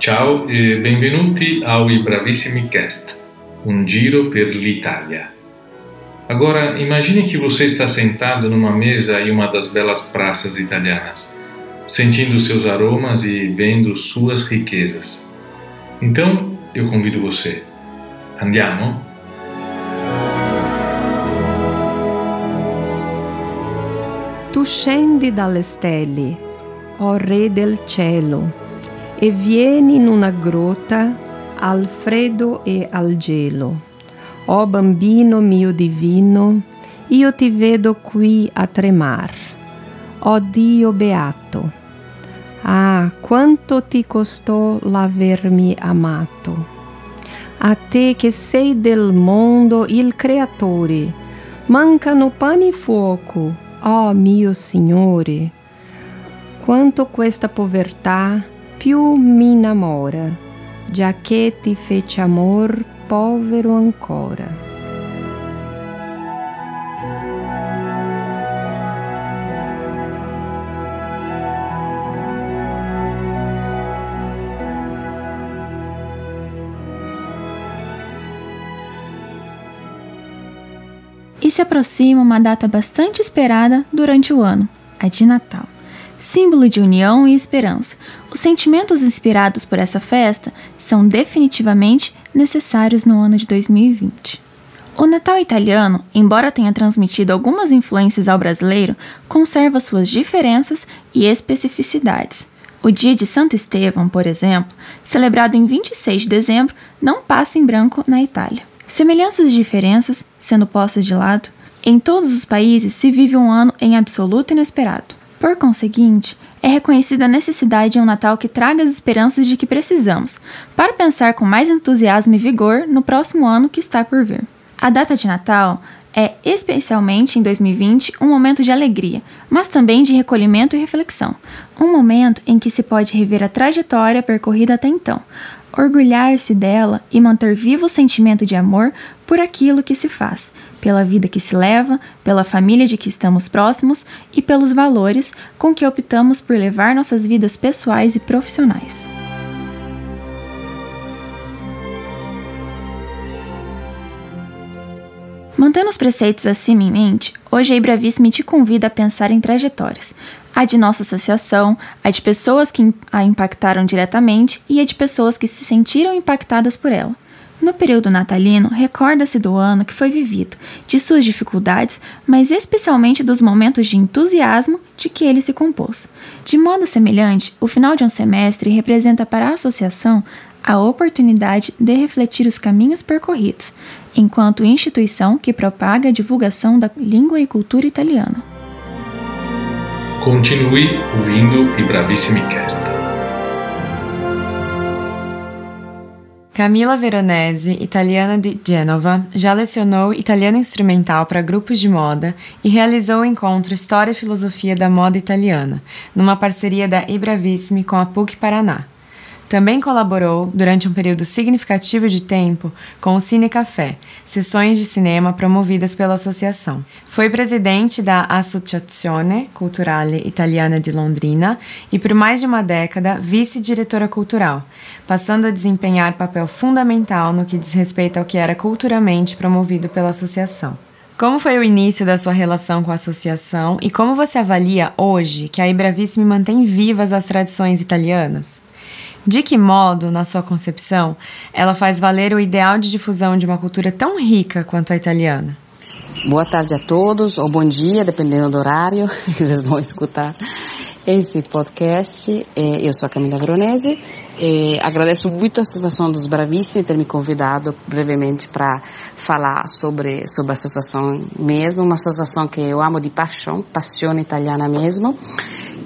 Ciao e benvenuti ao I Bravissimi Cast, um giro per l'Italia. Agora, imagine que você está sentado numa mesa em uma das belas praças italianas, sentindo seus aromas e vendo suas riquezas. Então, eu convido você. Andiamo? Tu scendi dalle stelle, o Re del cielo e vieni in una grotta al freddo e al gelo. Oh bambino mio divino, io ti vedo qui a tremar. Oh Dio beato, ah, quanto ti costò l'avermi amato. A te che sei del mondo il creatore, mancano pane e fuoco, oh mio Signore. Quanto questa povertà più mi innamora, già che ti fece amor povero ancora. E se aproxima uma data bastante esperada durante o ano, a de Natal símbolo de união e esperança. Os sentimentos inspirados por essa festa são definitivamente necessários no ano de 2020. O Natal italiano, embora tenha transmitido algumas influências ao brasileiro, conserva suas diferenças e especificidades. O dia de Santo Estevão, por exemplo, celebrado em 26 de dezembro, não passa em branco na Itália. Semelhanças e diferenças, sendo postas de lado, em todos os países se vive um ano em absoluto inesperado. Por conseguinte, é reconhecida a necessidade de um Natal que traga as esperanças de que precisamos, para pensar com mais entusiasmo e vigor no próximo ano que está por vir. A data de Natal é, especialmente em 2020, um momento de alegria, mas também de recolhimento e reflexão. Um momento em que se pode rever a trajetória percorrida até então, orgulhar-se dela e manter vivo o sentimento de amor por aquilo que se faz, pela vida que se leva, pela família de que estamos próximos e pelos valores com que optamos por levar nossas vidas pessoais e profissionais. Mantendo os preceitos acima em mente, hoje a Ibravissime te convida a pensar em trajetórias. A de nossa associação, a de pessoas que a impactaram diretamente e a de pessoas que se sentiram impactadas por ela. No período natalino, recorda-se do ano que foi vivido, de suas dificuldades, mas especialmente dos momentos de entusiasmo de que ele se compôs. De modo semelhante, o final de um semestre representa para a associação a oportunidade de refletir os caminhos percorridos, enquanto instituição que propaga a divulgação da língua e cultura italiana. Continue ouvindo i Bravissimi Cast. Camila Veronese, italiana de Genova, já lecionou italiano instrumental para grupos de moda e realizou o encontro História e Filosofia da Moda Italiana, numa parceria da Ibravissimi com a PUC Paraná. Também colaborou, durante um período significativo de tempo, com o Cine Café, sessões de cinema promovidas pela associação. Foi presidente da Associazione Culturale Italiana de Londrina e, por mais de uma década, vice-diretora cultural, passando a desempenhar papel fundamental no que diz respeito ao que era culturalmente promovido pela associação. Como foi o início da sua relação com a associação e como você avalia hoje que a Ibravissime mantém vivas as tradições italianas? De que modo, na sua concepção, ela faz valer o ideal de difusão de uma cultura tão rica quanto a italiana? Boa tarde a todos, ou bom dia, dependendo do horário que vocês vão escutar esse podcast. É, eu sou a Camila Veronese. É, agradeço muito a Associação dos Bravíssimos ter me convidado brevemente para falar sobre, sobre a associação mesmo, uma associação que eu amo de paixão, paixão italiana mesmo.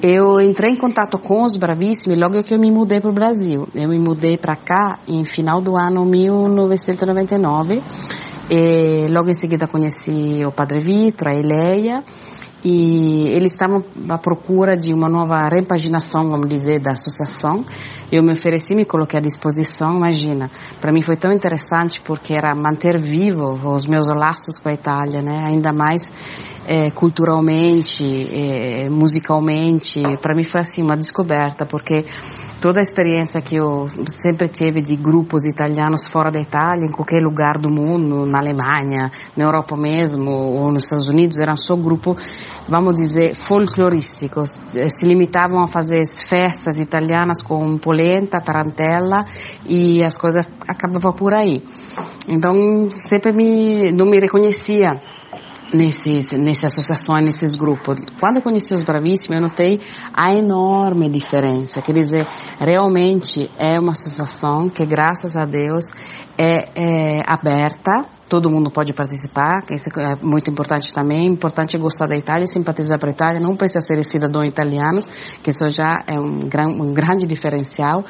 Eu entrei em contato com os Bravíssimos logo que eu me mudei para o Brasil. Eu me mudei para cá em final do ano 1999. E logo em seguida conheci o Padre Vitor, a Eleia, e eles estavam à procura de uma nova repaginação, vamos dizer, da associação. Eu me ofereci, me coloquei à disposição, imagina. Para mim foi tão interessante porque era manter vivo os meus laços com a Itália, né? Ainda mais é, culturalmente, é, musicalmente, para mim foi assim uma descoberta, porque toda a experiência que eu sempre tive de grupos italianos fora da Itália, em qualquer lugar do mundo, na Alemanha, na Europa mesmo, ou nos Estados Unidos, eram só grupos, vamos dizer, folclorísticos. Eh, se limitavam a fazer festas italianas com polenta, tarantela e as coisas acabavam por aí. Então, sempre me, não me reconhecia nesses, nessas associações, nesses grupos. Quando eu conheci os Bravíssimos, eu notei a enorme diferença. Quer dizer, realmente é uma associação que, graças a Deus, é, é aberta todo mundo pode participar, isso é muito importante também. Importante é gostar da Itália, simpatizar para a Itália, não precisa ser cidadão italiano, que isso já é um, gran, um grande diferencial.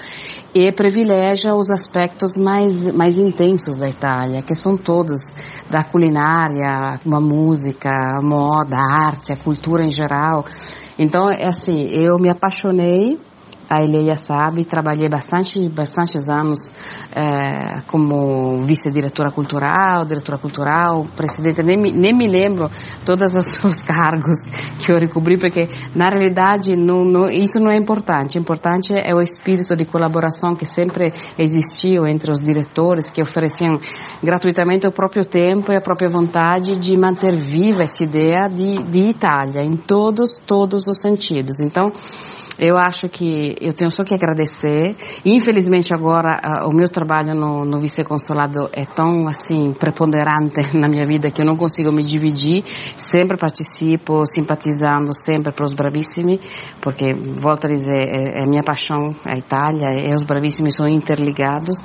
E privilegia os aspectos mais, mais intensos da Itália, que são todos da culinária, a música, a moda, a arte, a cultura em geral. Então, é assim, eu me apaixonei a Eleia sabe, trabalhei bastante, bastantes anos é, como vice-diretora cultural, diretora cultural, presidente, nem, nem me lembro todos os cargos que eu recobri, porque na realidade não, não, isso não é importante. O importante é o espírito de colaboração que sempre existiu entre os diretores, que ofereciam gratuitamente o próprio tempo e a própria vontade de manter viva essa ideia de, de Itália, em todos, todos os sentidos. Então, eu acho que eu tenho só que agradecer. Infelizmente agora uh, o meu trabalho no, no vice-consulado é tão assim preponderante na minha vida que eu não consigo me dividir. Sempre participo, simpatizando sempre para os bravissimi, porque volto a dizer é, é minha paixão a Itália e os bravissimi são interligados.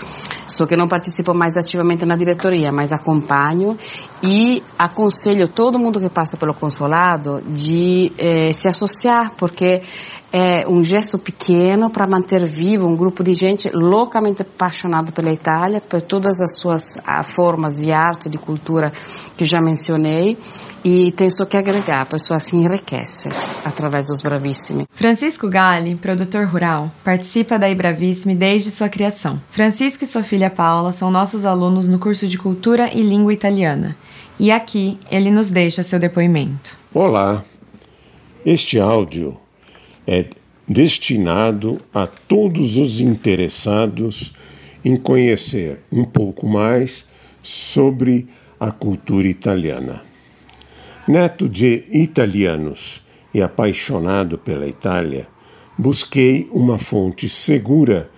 Só que não participo mais ativamente na diretoria, mas acompanho e aconselho todo mundo que passa pelo consulado de eh, se associar, porque é um gesto pequeno para manter vivo um grupo de gente loucamente apaixonado pela Itália, por todas as suas formas de arte, de cultura que já mencionei. E tem só que agregar, a pessoa se enriquece através dos Bravissimi. Francisco Galli, produtor rural, participa da Ibravissimi desde sua criação. Francisco e sua filha Paula são nossos alunos no curso de Cultura e Língua Italiana. E aqui ele nos deixa seu depoimento. Olá, este áudio é destinado a todos os interessados em conhecer um pouco mais sobre a cultura italiana. Neto de italianos e apaixonado pela Itália, busquei uma fonte segura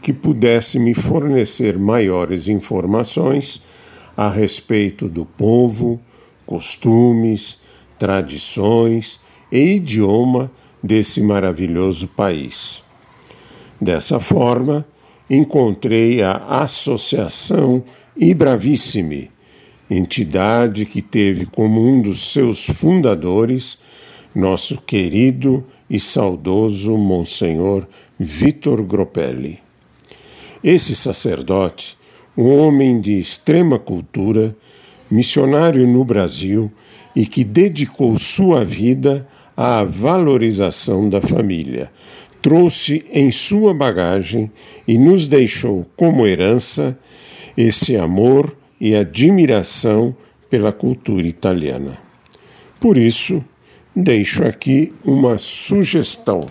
que pudesse me fornecer maiores informações a respeito do povo, costumes, tradições e idioma desse maravilhoso país. Dessa forma, encontrei a Associação Ibravissimi, entidade que teve como um dos seus fundadores nosso querido e saudoso Monsenhor Vitor Gropelli. Esse sacerdote, um homem de extrema cultura, missionário no Brasil e que dedicou sua vida à valorização da família. Trouxe em sua bagagem e nos deixou como herança esse amor e admiração pela cultura italiana. Por isso, deixo aqui uma sugestão.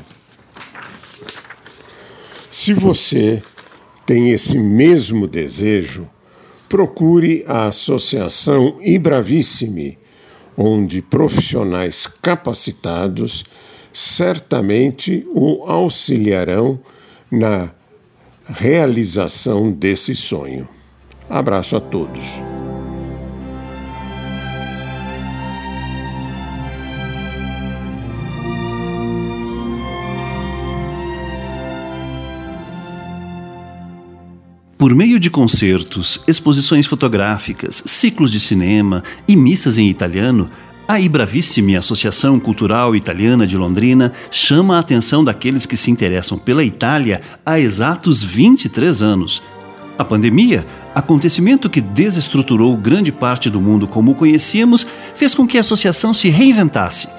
Se você tem esse mesmo desejo, procure a Associação Ibravissimi onde profissionais capacitados certamente o auxiliarão na realização desse sonho. Abraço a todos. Por meio de concertos, exposições fotográficas, ciclos de cinema e missas em italiano, a Ibravissimi Associação Cultural Italiana de Londrina chama a atenção daqueles que se interessam pela Itália há exatos 23 anos. A pandemia, acontecimento que desestruturou grande parte do mundo como o conhecíamos, fez com que a associação se reinventasse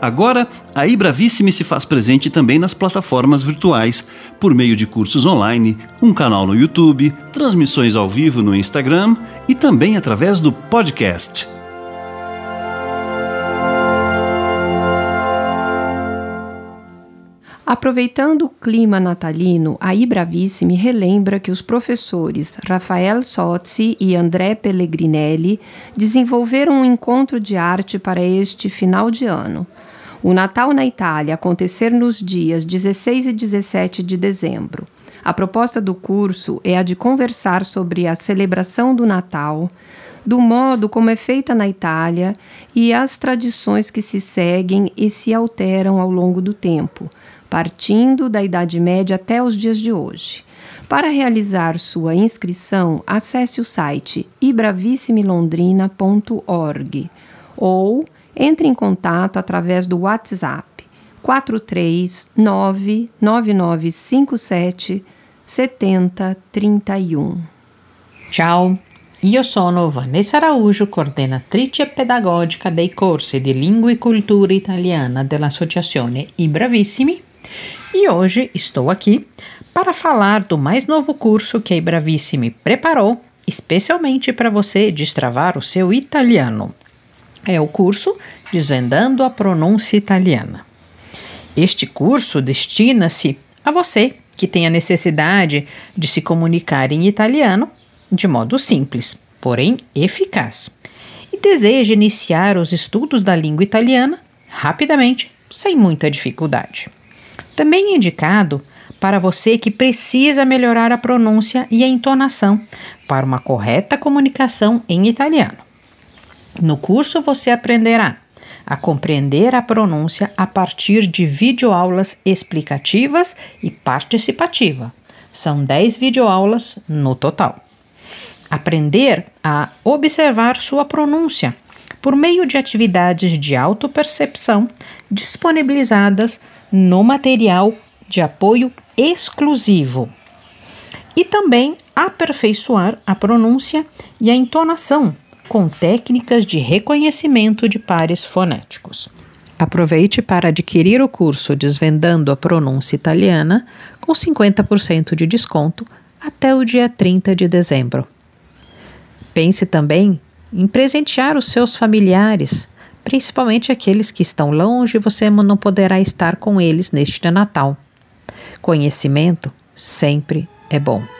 Agora, a Ibravissime se faz presente também nas plataformas virtuais, por meio de cursos online, um canal no YouTube, transmissões ao vivo no Instagram e também através do podcast. Aproveitando o clima natalino, a Ibravissimi relembra que os professores Rafael Sozzi e André Pellegrinelli desenvolveram um encontro de arte para este final de ano. O Natal na Itália acontecer nos dias 16 e 17 de dezembro. A proposta do curso é a de conversar sobre a celebração do Natal, do modo como é feita na Itália e as tradições que se seguem e se alteram ao longo do tempo partindo da Idade Média até os dias de hoje. Para realizar sua inscrição, acesse o site ibravisssimilondrina.org ou entre em contato através do WhatsApp 4399957 7031. Ciao, io sono Vanessa Araújo, coordenatrice pedagogica dei corsi di lingua e cultura italiana dell'Associazione I Bravissimi e hoje estou aqui para falar do mais novo curso que a Bravissimi preparou especialmente para você destravar o seu italiano. É o curso Desvendando a Pronúncia Italiana. Este curso destina-se a você que tem a necessidade de se comunicar em italiano de modo simples, porém eficaz, e deseja iniciar os estudos da língua italiana rapidamente, sem muita dificuldade. Também é indicado para você que precisa melhorar a pronúncia e a entonação para uma correta comunicação em italiano. No curso você aprenderá a compreender a pronúncia a partir de videoaulas explicativas e participativa. São 10 videoaulas no total. Aprender a observar sua pronúncia por meio de atividades de autopercepção disponibilizadas no material de apoio exclusivo. E também aperfeiçoar a pronúncia e a entonação com técnicas de reconhecimento de pares fonéticos. Aproveite para adquirir o curso Desvendando a Pronúncia Italiana com 50% de desconto até o dia 30 de dezembro. Pense também em presentear os seus familiares, principalmente aqueles que estão longe e você não poderá estar com eles neste Natal. Conhecimento sempre é bom.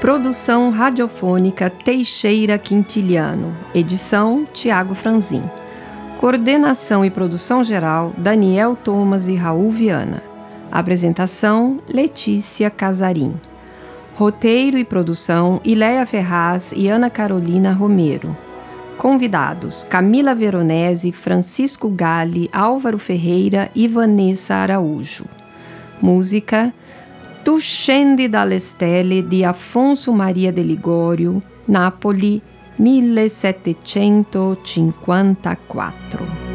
Produção radiofônica Teixeira Quintiliano. Edição Tiago Franzin. Coordenação e produção geral Daniel Thomas e Raul Viana. Apresentação Letícia Casarim. Roteiro e produção Ileia Ferraz e Ana Carolina Romero. Convidados: Camila Veronese, Francisco Gali, Álvaro Ferreira e Vanessa Araújo. Música Tu scendi dalle stelle di Afonso Maria de Ligorio, Napoli, 1754.